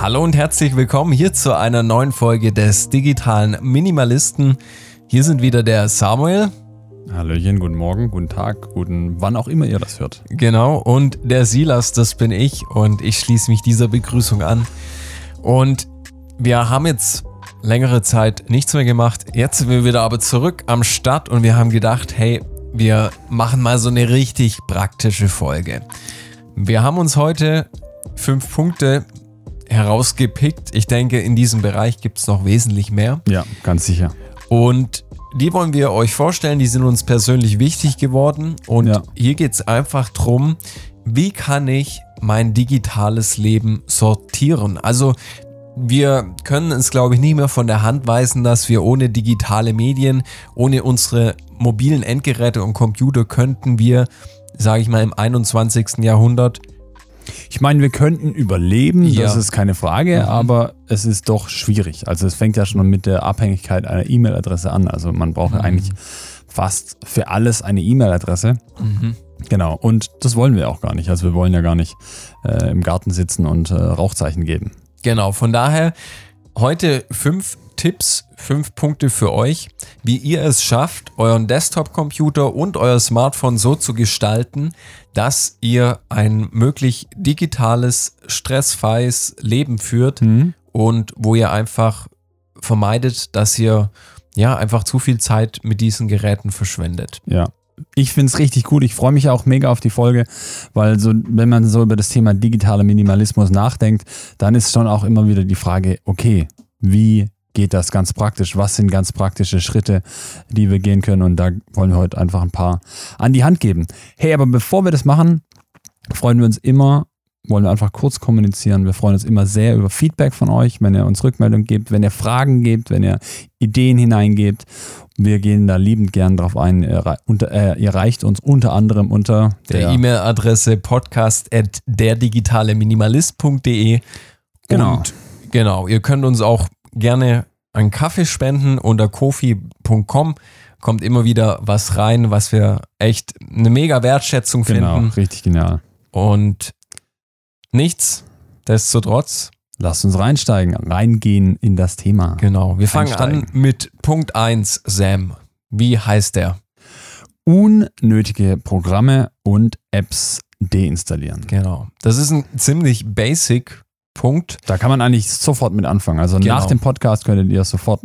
Hallo und herzlich willkommen hier zu einer neuen Folge des digitalen Minimalisten. Hier sind wieder der Samuel. Hallöchen, guten Morgen, guten Tag, guten wann auch immer ihr das hört. Genau, und der Silas, das bin ich und ich schließe mich dieser Begrüßung an. Und wir haben jetzt längere Zeit nichts mehr gemacht. Jetzt sind wir wieder aber zurück am Start und wir haben gedacht, hey, wir machen mal so eine richtig praktische Folge. Wir haben uns heute fünf Punkte herausgepickt. Ich denke, in diesem Bereich gibt es noch wesentlich mehr. Ja, ganz sicher. Und die wollen wir euch vorstellen, die sind uns persönlich wichtig geworden. Und Ja. hier geht es einfach drum, wie kann ich mein digitales Leben sortieren? Also wir können es, glaube ich, nicht mehr von der Hand weisen, dass wir ohne digitale Medien, ohne unsere mobilen Endgeräte und Computer könnten wir, sage ich mal, im 21. Jahrhundert Ich meine, wir könnten überleben, Ja. das ist keine Frage, Mhm. aber es ist doch schwierig. Also es fängt ja schon mit der Abhängigkeit einer E-Mail-Adresse an. Also man braucht ja Mhm. eigentlich fast für alles eine E-Mail-Adresse. Genau, und das wollen wir auch gar nicht. Also wir wollen ja gar nicht äh, im Garten sitzen und äh, Rauchzeichen geben. Genau, von daher heute fünf Tipps, fünf Punkte für euch, wie ihr es schafft, euren Desktop-Computer und euer Smartphone so zu gestalten, dass ihr ein möglich digitales, stressfreies Leben führt und wo ihr einfach vermeidet, dass ihr ja einfach zu viel Zeit mit diesen Geräten verschwendet. Ja. Ich finde es richtig gut. Ich freue mich auch mega auf die Folge, weil so, wenn man so über das Thema digitaler Minimalismus nachdenkt, dann ist schon auch immer wieder die Frage, okay, wie geht das ganz praktisch? Was sind ganz praktische Schritte, die wir gehen können? Und da wollen wir heute einfach ein paar an die Hand geben. Hey, aber bevor wir das machen, freuen wir uns immer, wollen wir einfach kurz kommunizieren. Wir freuen uns immer sehr über Feedback von euch, wenn ihr uns Rückmeldung gebt, wenn ihr Fragen gebt, wenn ihr Ideen hineingebt. Wir gehen da liebend gern drauf ein. Ihr, rei- unter, äh, uns unter anderem unter Der E-Mail-Adresse podcast at derdigitaleminimalist.de. Genau. Und genau, ihr könnt uns auch gerne einen Kaffee spenden unter kofi.com. Kommt immer wieder was rein, was wir echt eine mega Wertschätzung Genau, finden. richtig genial. Und nichts, destotrotz, Lasst uns reinsteigen, reingehen in das Thema. genau. Wir fangen an mit Punkt 1, Sam. Wie heißt der? Unnötige Programme und Apps deinstallieren. Genau. Das ist ein ziemlich basic Punkt. Da kann man eigentlich sofort mit anfangen. Also Genau. nach dem Podcast könntet ihr sofort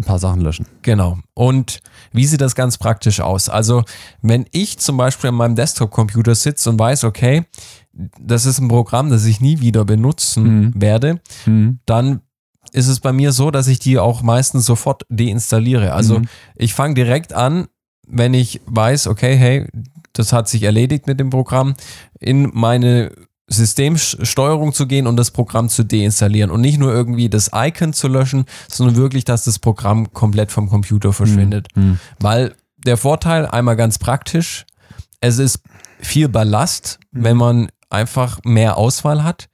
ein paar Sachen löschen. Genau. Und wie sieht das ganz praktisch aus? Also, wenn ich zum Beispiel an meinem Desktop-Computer sitze und weiß, okay, das ist ein Programm, das ich nie wieder benutzen Mhm. werde, dann ist es bei mir so, dass ich die auch meistens sofort deinstalliere. Also, Mhm. ich fange direkt an, wenn ich weiß, okay, hey, das hat sich erledigt mit dem Programm, in meine Systemsteuerung zu gehen und das Programm zu deinstallieren und nicht nur irgendwie das Icon zu löschen, sondern wirklich, dass das Programm komplett vom Computer verschwindet. Mhm. Weil der Vorteil, einmal ganz praktisch, es ist viel Ballast, Mhm. wenn man einfach mehr Auswahl hat.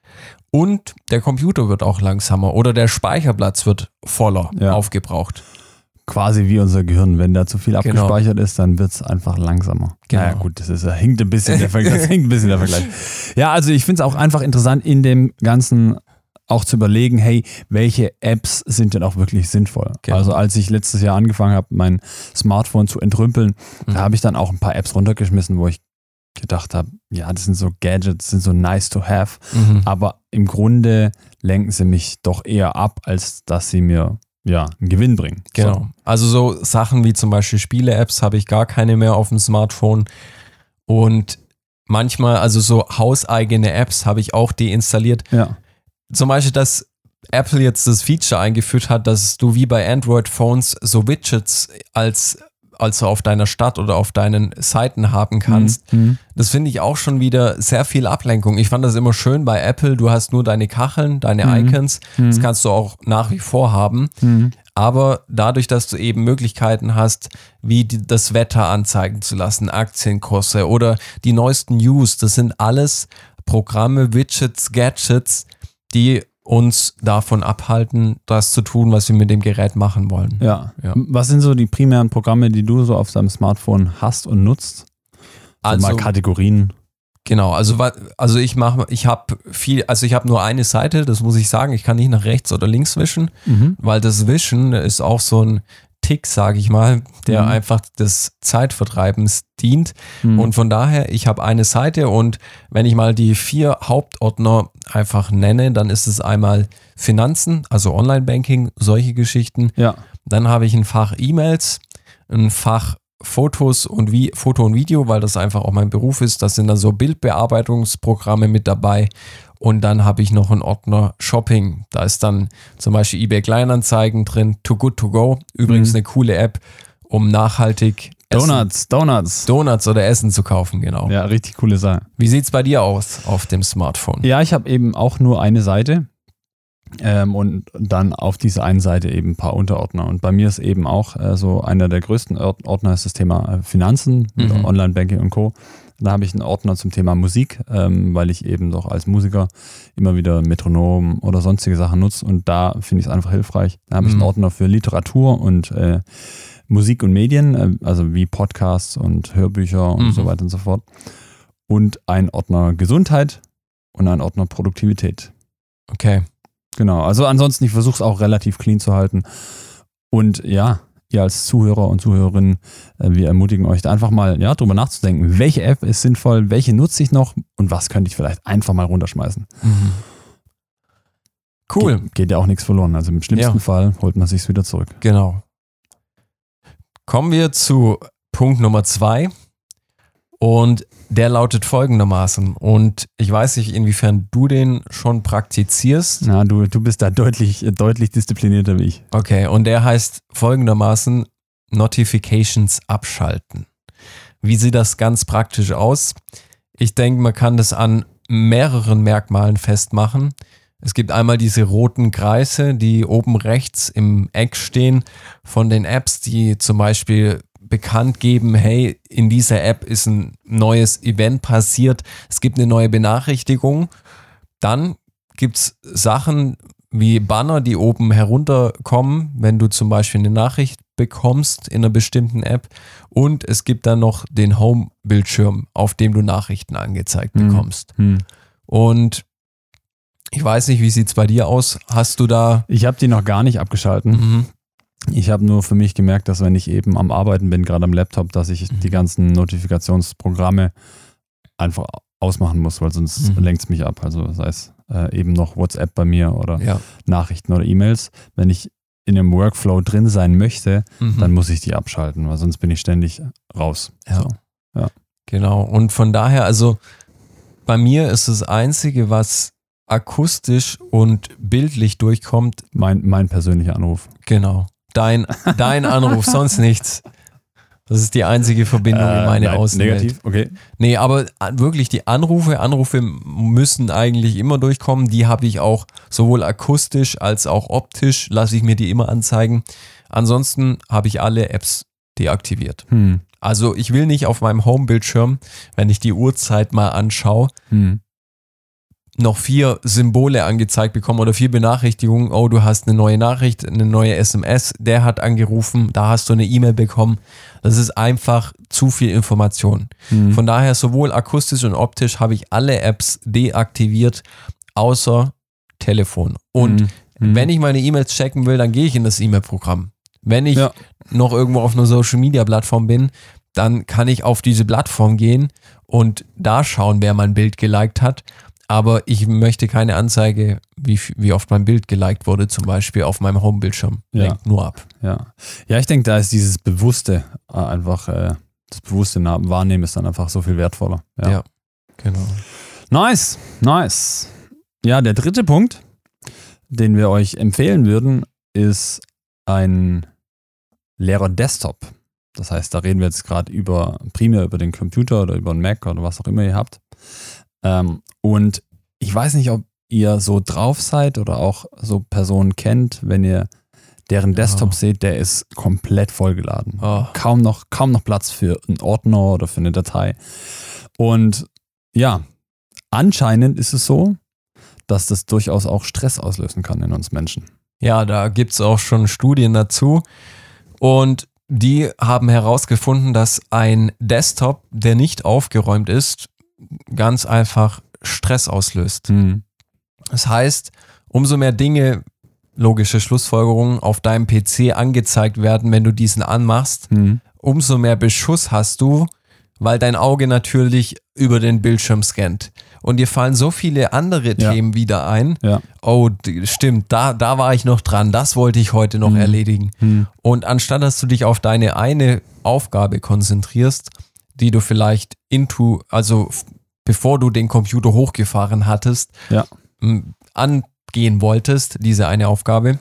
Und der Computer wird auch langsamer oder der Speicherplatz wird voller Ja. aufgebraucht. Quasi wie unser Gehirn. Wenn da zu viel Genau. abgespeichert ist, dann wird es einfach langsamer. Genau. Naja, gut, das ist, das hinkt ein bisschen der Vergleich. Das hinkt ein bisschen der Vergleich. Ja, also ich finde es auch einfach interessant, in dem Ganzen auch zu überlegen, hey, welche Apps sind denn auch wirklich sinnvoll? Genau. Also als ich letztes Jahr angefangen habe, mein Smartphone zu entrümpeln, Mhm. da habe ich dann auch ein paar Apps runtergeschmissen, wo ich gedacht habe, ja, das sind so Gadgets, sind so nice to have, Mhm. aber im Grunde lenken sie mich doch eher ab, als dass sie mir ja einen Gewinn bringen. Genau. Also so Sachen wie zum Beispiel Spiele-Apps habe ich gar keine mehr auf dem Smartphone. Und manchmal, also so hauseigene Apps habe ich auch deinstalliert. So. Ja. Zum Beispiel, dass Apple jetzt das Feature eingeführt hat, dass du wie bei Android-Phones so Widgets als also auf deiner Stadt oder auf deinen Seiten haben kannst. Mhm. Das finde ich auch schon wieder sehr viel Ablenkung. Ich fand das immer schön bei Apple. Du hast nur deine Kacheln, deine Mhm. Icons. Das kannst du auch nach wie vor haben. Mhm. Aber dadurch, dass du eben Möglichkeiten hast, wie die, das Wetter anzeigen zu lassen, Aktienkurse oder die neuesten News, das sind alles Programme, Widgets, Gadgets, die uns davon abhalten, das zu tun, was wir mit dem Gerät machen wollen. Ja. Ja. Was sind so die primären Programme, die du so auf deinem Smartphone hast und nutzt? So Also, mal Kategorien. Genau, also also ich mache, ich habe viel, also ich habe nur eine Seite, das muss ich sagen. Ich kann nicht nach rechts oder links wischen, weil das Wischen ist auch so ein Tick, sage ich mal, der Mhm. einfach des Zeitvertreibens dient. Mhm. Und von daher, ich habe eine Seite und wenn ich mal die vier Hauptordner einfach nenne, dann ist es einmal Finanzen, also Online-Banking, solche Geschichten. Ja. Dann habe ich ein Fach E-Mails, ein Fach Fotos und wie Foto und Video, weil das einfach auch mein Beruf ist. Das sind dann so Bildbearbeitungsprogramme mit dabei. Und dann habe ich noch einen Ordner Shopping. Da ist dann zum Beispiel eBay Kleinanzeigen drin, Too Good To Go. Übrigens Mhm. eine coole App, um nachhaltig Essen, Donuts, Donuts. Donuts oder Essen zu kaufen, genau. Ja, richtig coole Sache. Wie sieht's bei dir aus auf dem Smartphone? Ja, ich habe eben auch nur eine Seite ähm, und dann auf dieser einen Seite eben ein paar Unterordner. Und bei mir ist eben auch äh, so einer der größten Ord- Ordner ist das Thema äh, Finanzen, Mhm. Online-Banking und Co. Da habe ich einen Ordner zum Thema Musik, ähm, weil ich eben doch als Musiker immer wieder Metronom oder sonstige Sachen nutze und da finde ich es einfach hilfreich. Da habe ich einen Mhm. Ordner für Literatur und äh, Musik und Medien, äh, also wie Podcasts und Hörbücher und Mhm. so weiter und so fort. Und ein Ordner Gesundheit und ein Ordner Produktivität. Okay. Genau, also ansonsten, ich versuche es auch relativ clean zu halten. Und ja, ihr als Zuhörer und Zuhörerinnen, äh, wir ermutigen euch da einfach mal ja, drüber nachzudenken, welche App ist sinnvoll, welche nutze ich noch und was könnte ich vielleicht einfach mal runterschmeißen. Mhm. Cool. Ge geht ja auch nichts verloren. Also im schlimmsten Ja. Fall holt man sich wieder zurück. Genau. Kommen wir zu Punkt Nummer zwei. Und der lautet folgendermaßen. Und ich weiß nicht, inwiefern du den schon praktizierst. Na, du, du bist da deutlich, deutlich disziplinierter wie ich. Okay, und der heißt folgendermaßen Notifications abschalten. Wie sieht das ganz praktisch aus? Ich denke, man kann das an mehreren Merkmalen festmachen. Es gibt einmal diese roten Kreise, die oben rechts im Eck stehen von den Apps, die zum Beispiel bekannt geben, hey, in dieser App ist ein neues Event passiert, es gibt eine neue Benachrichtigung. Dann gibt es Sachen wie Banner, die oben herunterkommen, wenn du zum Beispiel eine Nachricht bekommst in einer bestimmten App. Und es gibt dann noch den Home-Bildschirm, auf dem du Nachrichten angezeigt Mhm. bekommst. Hm. Und ich weiß nicht, wie sieht es bei dir aus? Hast du da. Ich habe die noch gar nicht abgeschalten. Mhm. Ich habe nur für mich gemerkt, dass wenn ich eben am Arbeiten bin, gerade am Laptop, dass ich Mhm. die ganzen Notifikationsprogramme einfach ausmachen muss, weil sonst Mhm. lenkt es mich ab. Also sei es äh, eben noch WhatsApp bei mir oder Ja. Nachrichten oder E-Mails. Wenn ich in einem Workflow drin sein möchte, Mhm. dann muss ich die abschalten, weil sonst bin ich ständig raus. Ja. So. Genau. Und von daher, also bei mir ist das Einzige, was akustisch und bildlich durchkommt, Mein, mein persönlicher Anruf. genau. Dein, dein Anruf, sonst nichts. Das ist die einzige Verbindung in meine Äh, nein, Außenwelt. Negativ, okay. Nee, aber wirklich die Anrufe, Anrufe müssen eigentlich immer durchkommen. Die habe ich auch sowohl akustisch als auch optisch, lasse ich mir die immer anzeigen. Ansonsten habe ich alle Apps deaktiviert. Hm. Also ich will nicht auf meinem Home-Bildschirm, wenn ich die Uhrzeit mal anschaue, Hm. Noch vier Symbole angezeigt bekommen oder vier Benachrichtigungen. Oh, du hast eine neue Nachricht, eine neue SMS, der hat angerufen, da hast du eine E-Mail bekommen. Das ist einfach zu viel Information. Hm. Von daher sowohl akustisch und optisch habe ich alle Apps deaktiviert, außer Telefon. Und Hm. Hm. wenn ich meine E-Mails checken will, dann gehe ich in das E-Mail-Programm. Wenn ich Ja. noch irgendwo auf einer Social-Media-Plattform bin, dann kann ich auf diese Plattform gehen und da schauen, wer mein Bild geliked hat. Aber ich möchte keine Anzeige, wie, wie oft mein Bild geliked wurde, zum Beispiel auf meinem Home-Bildschirm. Ja. Lenkt nur ab. Ja, ja ich denke, da ist dieses Bewusste äh, einfach, äh, das bewusste Wahrnehmen ist dann einfach so viel wertvoller. Ja. Ja. Genau. Nice, nice. Ja, der dritte Punkt, den wir euch empfehlen würden, ist ein leerer Desktop. Das heißt, da reden wir jetzt gerade über primär über den Computer oder über einen Mac oder was auch immer ihr habt. Ähm, und ich weiß nicht, ob ihr so drauf seid oder auch so Personen kennt, wenn ihr deren Desktop Oh. seht, der ist komplett vollgeladen Oh. kaum noch, kaum noch Platz für einen Ordner oder für eine Datei. Und ja, anscheinend ist es so, dass das durchaus auch Stress auslösen kann in uns Menschen. Ja, da gibt es auch schon Studien dazu. Und die haben herausgefunden, dass ein Desktop, der nicht aufgeräumt ist, ganz einfach Stress auslöst. Mhm. Das heißt, umso mehr Dinge, logische Schlussfolgerungen, auf deinem PC angezeigt werden, wenn du diesen anmachst, Mhm. umso mehr Beschuss hast du, weil dein Auge natürlich über den Bildschirm scannt. Und dir fallen so viele andere Ja. Themen wieder ein. Ja. Oh, stimmt, da, da war ich noch dran, das wollte ich heute noch Mhm. erledigen. Mhm. Und anstatt dass du dich auf deine eine Aufgabe konzentrierst, die du vielleicht into, also bevor du den Computer hochgefahren hattest, Ja. angehen wolltest, diese eine Aufgabe,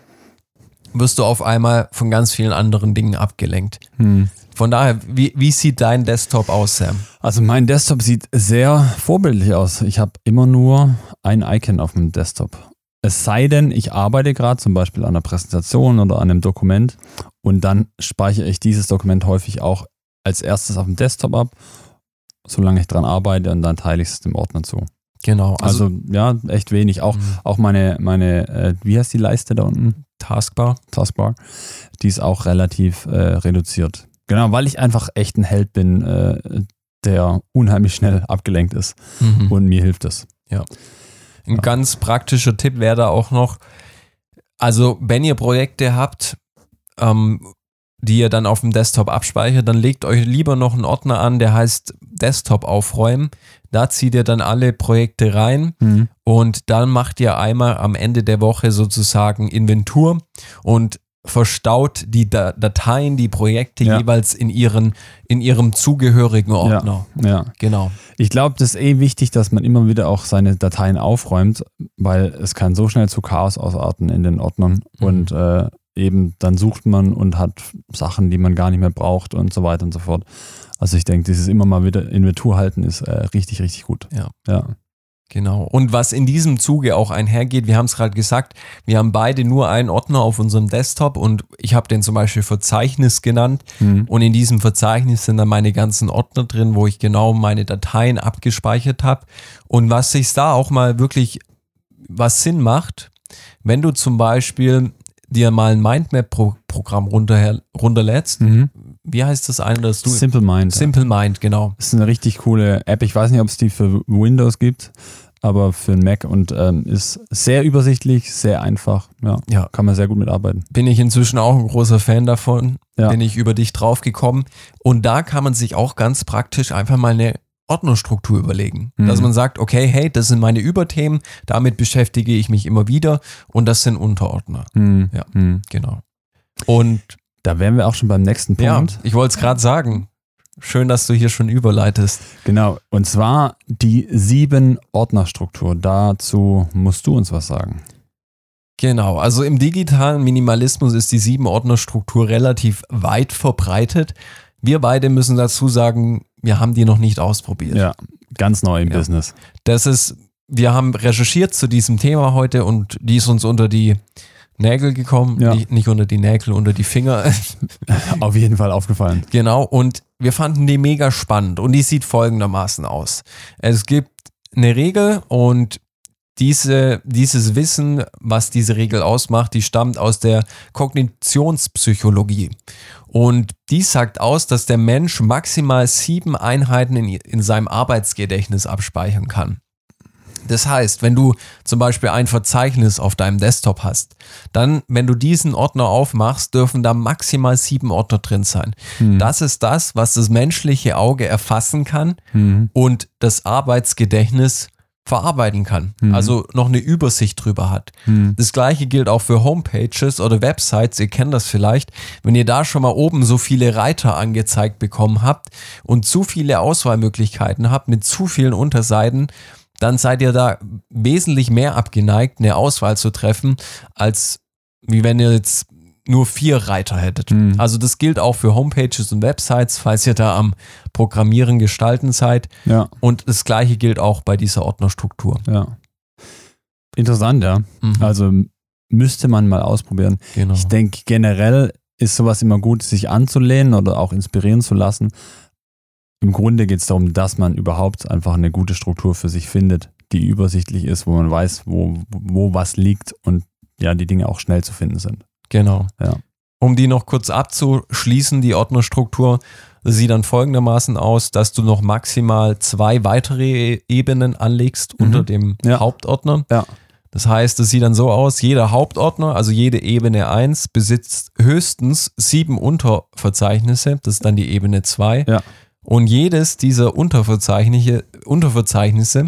wirst du auf einmal von ganz vielen anderen Dingen abgelenkt. Mhm. Von daher, wie, wie sieht dein Desktop aus, Sam? Also mein Desktop sieht sehr vorbildlich aus. Ich habe immer nur ein Icon auf dem Desktop. Es sei denn, ich arbeite gerade zum Beispiel an einer Präsentation oder an einem Dokument und dann speichere ich dieses Dokument häufig auch als erstes auf dem Desktop ab, solange ich dran arbeite und dann teile ich es dem Ordner zu. Genau, also, Also, ja, echt wenig. Auch, Mhm. auch meine, meine äh, wie heißt die Leiste da unten? Taskbar. Taskbar. Die ist auch relativ äh, reduziert. Genau, weil ich einfach echt ein Held bin, äh, der unheimlich schnell abgelenkt ist. Mhm. Und mir hilft es. Ein ganz praktischer Tipp wäre da auch noch, also wenn ihr Projekte habt, ähm, die ihr dann auf dem Desktop abspeichert, dann legt euch lieber noch einen Ordner an, der heißt Desktop aufräumen. Da zieht ihr dann alle Projekte rein und dann macht ihr einmal am Ende der Woche sozusagen Inventur und verstaut die Da- Dateien, die Projekte Ja. jeweils in ihren in ihrem zugehörigen Ordner. Ja. Genau. Ich glaube, das ist eh wichtig, dass man immer wieder auch seine Dateien aufräumt, weil es kann so schnell zu Chaos ausarten in den Ordnern. Mhm. Und äh, eben dann sucht man und hat Sachen, die man gar nicht mehr braucht und so weiter und so fort. Also ich denke, dieses immer mal wieder Inventur halten ist äh, richtig, richtig gut. Ja. Ja. Genau. Und was in diesem Zuge auch einhergeht, wir haben es gerade gesagt, wir haben beide nur einen Ordner auf unserem Desktop und ich habe den zum Beispiel Verzeichnis genannt. Mhm. Und in diesem Verzeichnis sind dann meine ganzen Ordner drin, wo ich genau meine Dateien abgespeichert habe. Und was sich da auch mal wirklich was Sinn macht, wenn du zum Beispiel dir mal ein Mindmap-Programm runter, runterlädst, Mhm. wie heißt das eine, das du Simple Mind. Simple Mind, genau. Das ist eine richtig coole App. Ich weiß nicht, ob es die für Windows gibt, aber für einen Mac und ähm, ist sehr übersichtlich, sehr einfach. Ja, Ja. kann man sehr gut mitarbeiten. bin ich inzwischen auch ein großer Fan davon. Ja. Bin ich über dich draufgekommen. Und da kann man sich auch ganz praktisch einfach mal eine Ordnerstruktur überlegen. Mhm. Dass man sagt, okay, hey, das sind meine Überthemen, damit beschäftige ich mich immer wieder und das sind Unterordner. Hm. Ja. Hm. Genau. Und Da wären wir auch schon beim nächsten ja, Punkt. ich wollte es gerade sagen. Schön, dass du hier schon überleitest. Genau. Und zwar die sieben Ordnerstruktur. Dazu musst du uns was sagen. Genau, also im digitalen Minimalismus ist die Sieben-Ordner-Struktur relativ weit verbreitet. Wir beide müssen dazu sagen, wir haben die noch nicht ausprobiert. Ja, ganz neu im Ja. Business. Das ist, wir haben recherchiert zu diesem Thema heute und die ist uns unter die Nägel gekommen, Ja. nicht, nicht unter die Nägel, unter die Finger. Auf jeden Fall aufgefallen. genau, und wir fanden die mega spannend und die sieht folgendermaßen aus. Es gibt eine Regel und diese, dieses Wissen, was diese Regel ausmacht, die stammt aus der Kognitionspsychologie. Und die sagt aus, dass der Mensch maximal sieben Einheiten in, in seinem Arbeitsgedächtnis abspeichern kann. Das heißt, wenn du zum Beispiel ein Verzeichnis auf deinem Desktop hast, dann, wenn du diesen Ordner aufmachst, dürfen da maximal sieben Ordner drin sein. Hm. Das ist das, was das menschliche Auge erfassen kann Hm. und das Arbeitsgedächtnis verarbeiten kann. Mhm. Also noch eine Übersicht drüber hat. Hm. Das gleiche gilt auch für Homepages oder Websites. Ihr kennt das vielleicht. Wenn ihr da schon mal oben so viele Reiter angezeigt bekommen habt und zu viele Auswahlmöglichkeiten habt mit zu vielen Unterseiten, dann seid ihr da wesentlich mehr abgeneigt, eine Auswahl zu treffen, als wie wenn ihr jetzt nur vier Reiter hättet. Mhm. Also das gilt auch für Homepages und Websites, falls ihr da am Programmieren gestalten seid. Ja, Und das gleiche gilt auch bei dieser Ordnerstruktur. ja. Interessant, ja. Mhm. Also müsste man mal ausprobieren. genau. Ich denke, generell ist sowas immer gut, sich anzulehnen oder auch inspirieren zu lassen. Im Grunde geht es darum, dass man überhaupt einfach eine gute Struktur für sich findet, die übersichtlich ist, wo man weiß, wo, wo was liegt und ja, die Dinge auch schnell zu finden sind. Genau. Ja. Um die noch kurz abzuschließen, die Ordnerstruktur sieht dann folgendermaßen aus, dass du noch maximal zwei weitere Ebenen anlegst Mhm. unter dem Ja. Hauptordner. Ja. Das heißt, es sieht dann so aus, jeder Hauptordner, also jede Ebene 1, besitzt höchstens sieben Unterverzeichnisse. Das ist dann die Ebene 2. Ja. Und jedes dieser Unterverzeichnisse, Unterverzeichnisse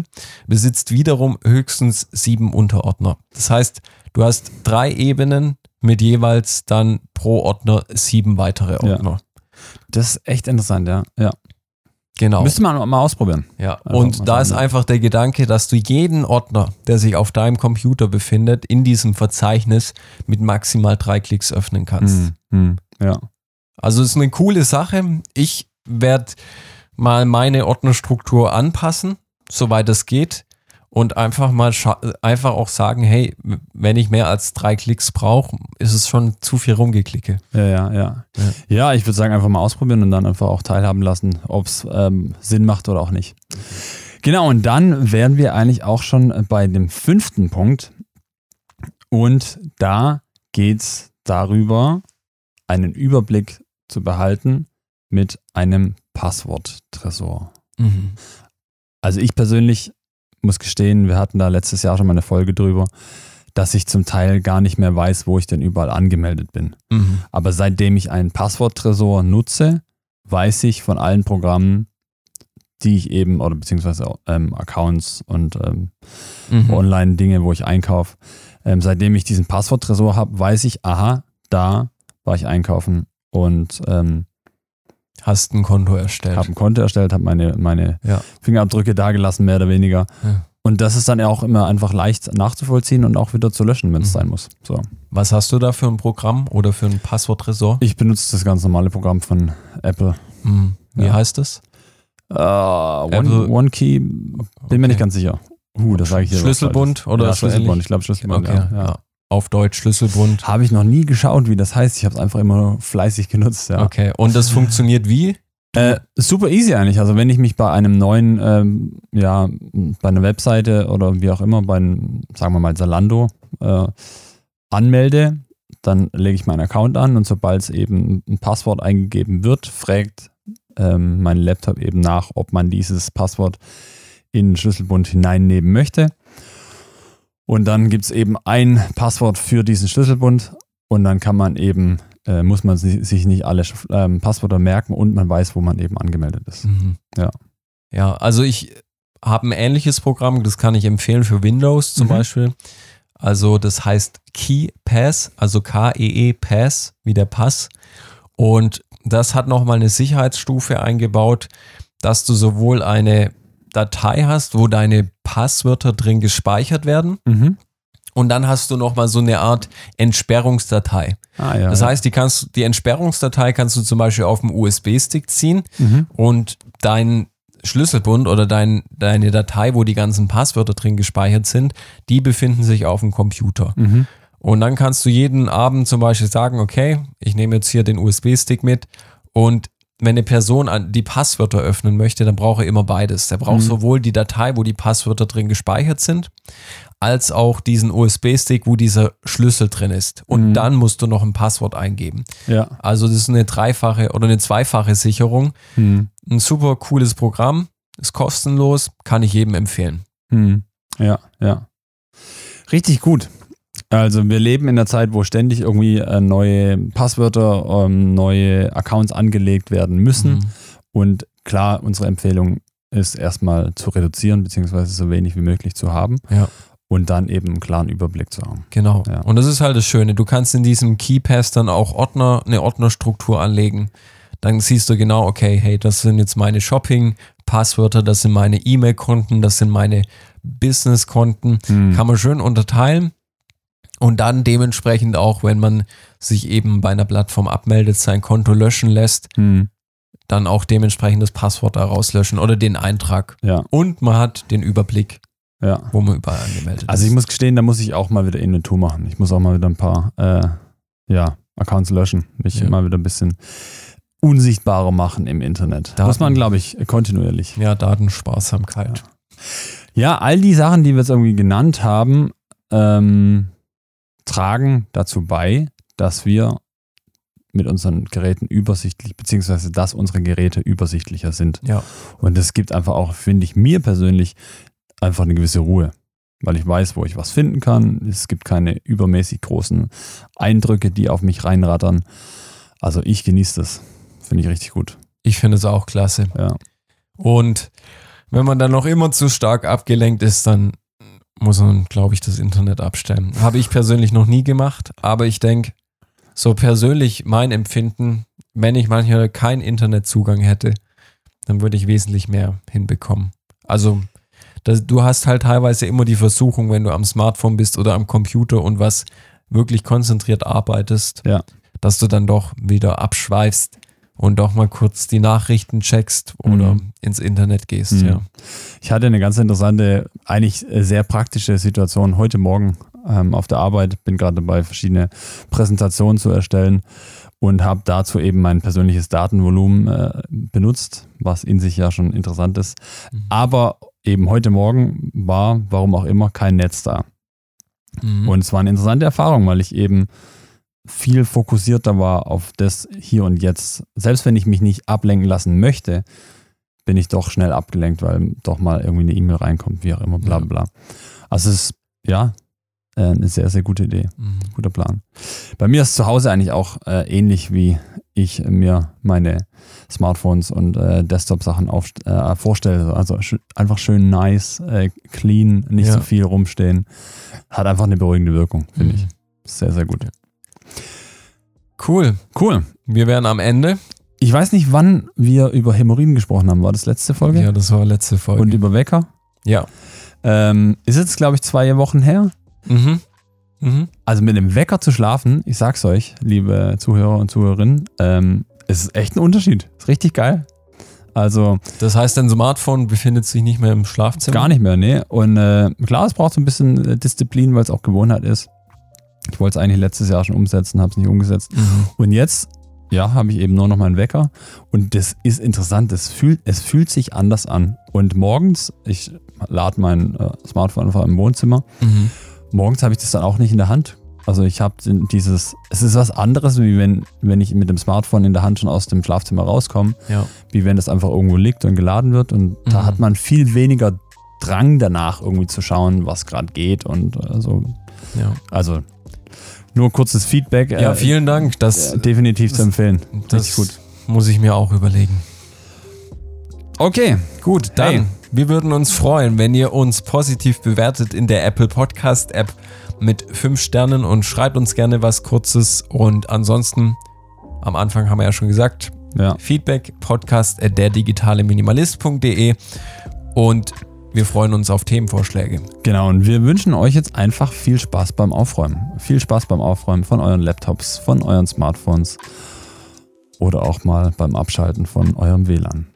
besitzt wiederum höchstens sieben Unterordner. Das heißt, du hast drei Ebenen mit jeweils dann pro Ordner sieben weitere Ja. Ordner. Das ist echt interessant, ja. ja. Genau. Müsste man mal ausprobieren. Ja, Einfach mal und da ist ja. einfach der Gedanke, dass du jeden Ordner, der sich auf deinem Computer befindet, in diesem Verzeichnis mit maximal drei Klicks öffnen kannst. Hm, hm, ja. Also es ist eine coole Sache. Ich werde mal meine Ordnerstruktur anpassen, soweit es geht. Und einfach mal einfach auch sagen, hey, wenn ich mehr als drei Klicks brauche, ist es schon zu viel rumgeklicke. Ja, ja, ja. Ja, ich würde sagen, einfach mal ausprobieren und dann einfach auch teilhaben lassen, ob es ähm, Sinn macht oder auch nicht. Genau, und dann wären wir eigentlich auch schon bei dem fünften Punkt. Und da geht es darüber, einen Überblick zu behalten mit einem Passworttresor. Mhm. Also ich persönlich muss gestehen, wir hatten da letztes Jahr schon mal eine Folge drüber, dass ich zum Teil gar nicht mehr weiß, wo ich denn überall angemeldet bin. Mhm. Aber seitdem ich einen Passworttresor nutze, weiß ich von allen Programmen, die ich eben, oder beziehungsweise ähm, Accounts und ähm, Mhm. Online-Dinge, wo ich einkaufe, ähm, seitdem ich diesen Passworttresor habe, weiß ich, aha, da war ich einkaufen und ähm, Hast ein Konto erstellt. habe ein Konto erstellt, habe meine, meine Ja. Fingerabdrücke dagelassen, mehr oder weniger. Ja. Und das ist dann auch immer einfach leicht nachzuvollziehen und auch wieder zu löschen, wenn es Mhm. sein muss. So. Was hast du da für ein Programm oder für ein Passworttresor? Ich benutze das ganz normale Programm von Apple. Mhm. Wie Ja. heißt es? Äh, One, Apple- OneKey, bin mir Okay. nicht ganz sicher. Uh, das sage ich hier. Schlüsselbund oder ja, Schlüsselbund? Ich glaube Schlüsselbund. Okay, ja, ja. ja. Auf Deutsch Schlüsselbund. Habe ich noch nie geschaut, wie das heißt. Ich habe es einfach immer nur fleißig genutzt. Ja. Okay. Und das funktioniert wie? Äh, super easy eigentlich. Also wenn ich mich bei einem neuen, ähm, ja, bei einer Webseite oder wie auch immer, bei einem, sagen wir mal Zalando, äh, anmelde, dann lege ich meinen Account an und sobald es eben ein Passwort eingegeben wird, fragt ähm, mein Laptop eben nach, ob man dieses Passwort in den Schlüsselbund hineinnehmen möchte. Und dann gibt es eben ein Passwort für diesen Schlüsselbund und dann kann man eben, äh, muss man si- sich nicht alle ähm, Passwörter merken und man weiß, wo man eben angemeldet ist. Mhm. Ja. Ja, also ich habe ein ähnliches Programm, das kann ich empfehlen für Windows zum Mhm. Beispiel. Also das heißt Key Pass, also K-E-E Pass, wie der Pass. Und das hat nochmal eine Sicherheitsstufe eingebaut, dass du sowohl eine Datei hast, wo deine Passwörter drin gespeichert werden. Mhm. Und dann hast du nochmal so eine Art Entsperrungsdatei. Ah, ja. Das ja. heißt, die, kannst, die Entsperrungsdatei kannst du zum Beispiel auf dem USB-Stick ziehen Mhm. und dein Schlüsselbund oder dein, deine Datei, wo die ganzen Passwörter drin gespeichert sind, die befinden sich auf dem Computer. Mhm. Und dann kannst du jeden Abend zum Beispiel sagen, okay, ich nehme jetzt hier den USB-Stick mit und wenn eine Person die Passwörter öffnen möchte, dann braucht er immer beides. Der braucht Mhm. sowohl die Datei, wo die Passwörter drin gespeichert sind, als auch diesen USB-Stick, wo dieser Schlüssel drin ist. Und Mhm. dann musst du noch ein Passwort eingeben. Ja. Also das ist eine dreifache oder eine zweifache Sicherung. Mhm. Ein super cooles Programm, ist kostenlos, kann ich jedem empfehlen. Mhm. Ja, ja. Richtig gut. Also wir leben in der Zeit, wo ständig irgendwie äh, neue Passwörter, ähm, neue Accounts angelegt werden müssen. Mhm. Und klar, unsere Empfehlung ist erstmal zu reduzieren, beziehungsweise so wenig wie möglich zu haben. Ja. Und dann eben einen klaren Überblick zu haben. Genau. Ja. Und das ist halt das Schöne. Du kannst in diesem KeyPass dann auch Ordner, eine Ordnerstruktur anlegen. Dann siehst du genau, okay, hey, das sind jetzt meine Shopping-Passwörter, das sind meine E-Mail-Konten, das sind meine Business-Konten. Mhm. Kann man schön unterteilen. Und dann dementsprechend auch, wenn man sich eben bei einer Plattform abmeldet, sein Konto löschen lässt, Mhm. dann auch dementsprechend das Passwort da rauslöschen oder den Eintrag. Ja, Und man hat den Überblick, ja. wo man überall angemeldet Also ist. ich muss gestehen, da muss ich auch mal wieder Inventur machen. Ich muss auch mal wieder ein paar äh, ja, Accounts löschen. Mich Ja. mal wieder ein bisschen unsichtbarer machen im Internet. Daten. Muss man, glaube ich, kontinuierlich. ja, Datensparsamkeit. Ja, all die Sachen, die wir jetzt irgendwie genannt haben, ähm, tragen dazu bei, dass wir mit unseren Geräten übersichtlich, beziehungsweise dass unsere Geräte übersichtlicher sind. Ja. Und das gibt einfach auch, finde ich, mir persönlich einfach eine gewisse Ruhe. Weil ich weiß, wo ich was finden kann. Es gibt keine übermäßig großen Eindrücke, die auf mich reinrattern. Also ich genieße das. Finde ich richtig gut. Ich finde es auch klasse. Ja. Und wenn man dann noch immer zu stark abgelenkt ist, dann muss man, glaube ich, das Internet abstellen. Habe ich persönlich noch nie gemacht, aber ich denke, so persönlich mein Empfinden, wenn ich manchmal keinen Internetzugang hätte, dann würde ich wesentlich mehr hinbekommen. Also das, du hast halt teilweise immer die Versuchung, wenn du am Smartphone bist oder am Computer und was wirklich konzentriert arbeitest, Ja. dass du dann doch wieder abschweifst und doch mal kurz die Nachrichten checkst oder Mhm. ins Internet gehst. Mhm. Ja. Ich hatte eine ganz interessante, eigentlich äh, sehr praktische Situation heute Morgen ähm, auf der Arbeit. Bin gerade dabei, verschiedene Präsentationen zu erstellen und habe dazu eben mein persönliches Datenvolumen äh, benutzt, was in sich ja schon interessant ist. Mhm. Aber eben heute Morgen war, warum auch immer, kein Netz da. Mhm. Und es war eine interessante Erfahrung, weil ich eben viel fokussierter war auf das Hier und Jetzt. Selbst wenn ich mich nicht ablenken lassen möchte, bin ich doch schnell abgelenkt, weil doch mal irgendwie eine E-Mail reinkommt, wie auch immer, bla Ja. bla. Also es ist, ja, äh, eine sehr, sehr gute Idee, Mhm. guter Plan. Bei mir ist zu Hause eigentlich auch äh, ähnlich, wie ich mir meine Smartphones und äh, Desktop-Sachen äh, vorstelle. Also sch einfach schön nice, äh, clean, nicht Ja. so viel rumstehen. Hat einfach eine beruhigende Wirkung, finde Mhm. ich. Sehr, sehr gut. Cool. Cool. Wir wären am Ende. Ich weiß nicht, wann wir über Hämorrhoiden gesprochen haben. War das letzte Folge? Ja, das war letzte Folge. Und über Wecker? ja. Ähm, ist jetzt, glaube ich, zwei Wochen her. Mhm. Mhm. Also mit dem Wecker zu schlafen, ich sag's euch, liebe Zuhörer und Zuhörerinnen, ähm, es ist echt ein Unterschied. Ist richtig geil. Also Das heißt, dein Smartphone befindet sich nicht mehr im Schlafzimmer? gar nicht mehr, ne? Und äh, klar, es braucht so ein bisschen äh, Disziplin, weil es auch Gewohnheit ist. Ich wollte es eigentlich letztes Jahr schon umsetzen, habe es nicht umgesetzt. Mhm. Und jetzt, ja, habe ich eben nur noch meinen Wecker. Und das ist interessant. Es fühlt, es fühlt sich anders an. Und morgens, ich lade mein äh, Smartphone einfach im Wohnzimmer. Mhm. Morgens habe ich das dann auch nicht in der Hand. Also ich habe dieses, es ist was anderes, wie wenn, wenn ich mit dem Smartphone in der Hand schon aus dem Schlafzimmer rauskomme, Ja. wie wenn das einfach irgendwo liegt und geladen wird. Und da Mhm. hat man viel weniger Drang danach, irgendwie zu schauen, was gerade geht. Und äh, so. Ja. Also nur kurzes Feedback. ja, äh, vielen Dank. Das, äh, definitiv zu empfehlen. das gut. muss ich mir auch überlegen. Okay, Gut, dann, Hey. wir würden uns freuen, wenn ihr uns positiv bewertet in der Apple Podcast App mit 5 Sternen und schreibt uns gerne was Kurzes. Und ansonsten, am Anfang haben wir ja schon gesagt, ja. Feedback podcast at derdigitaleminimalist.de und wir freuen uns auf Themenvorschläge. Genau, und wir wünschen euch jetzt einfach viel Spaß beim Aufräumen. Viel Spaß beim Aufräumen von euren Laptops, von euren Smartphones oder auch mal beim Abschalten von eurem WLAN.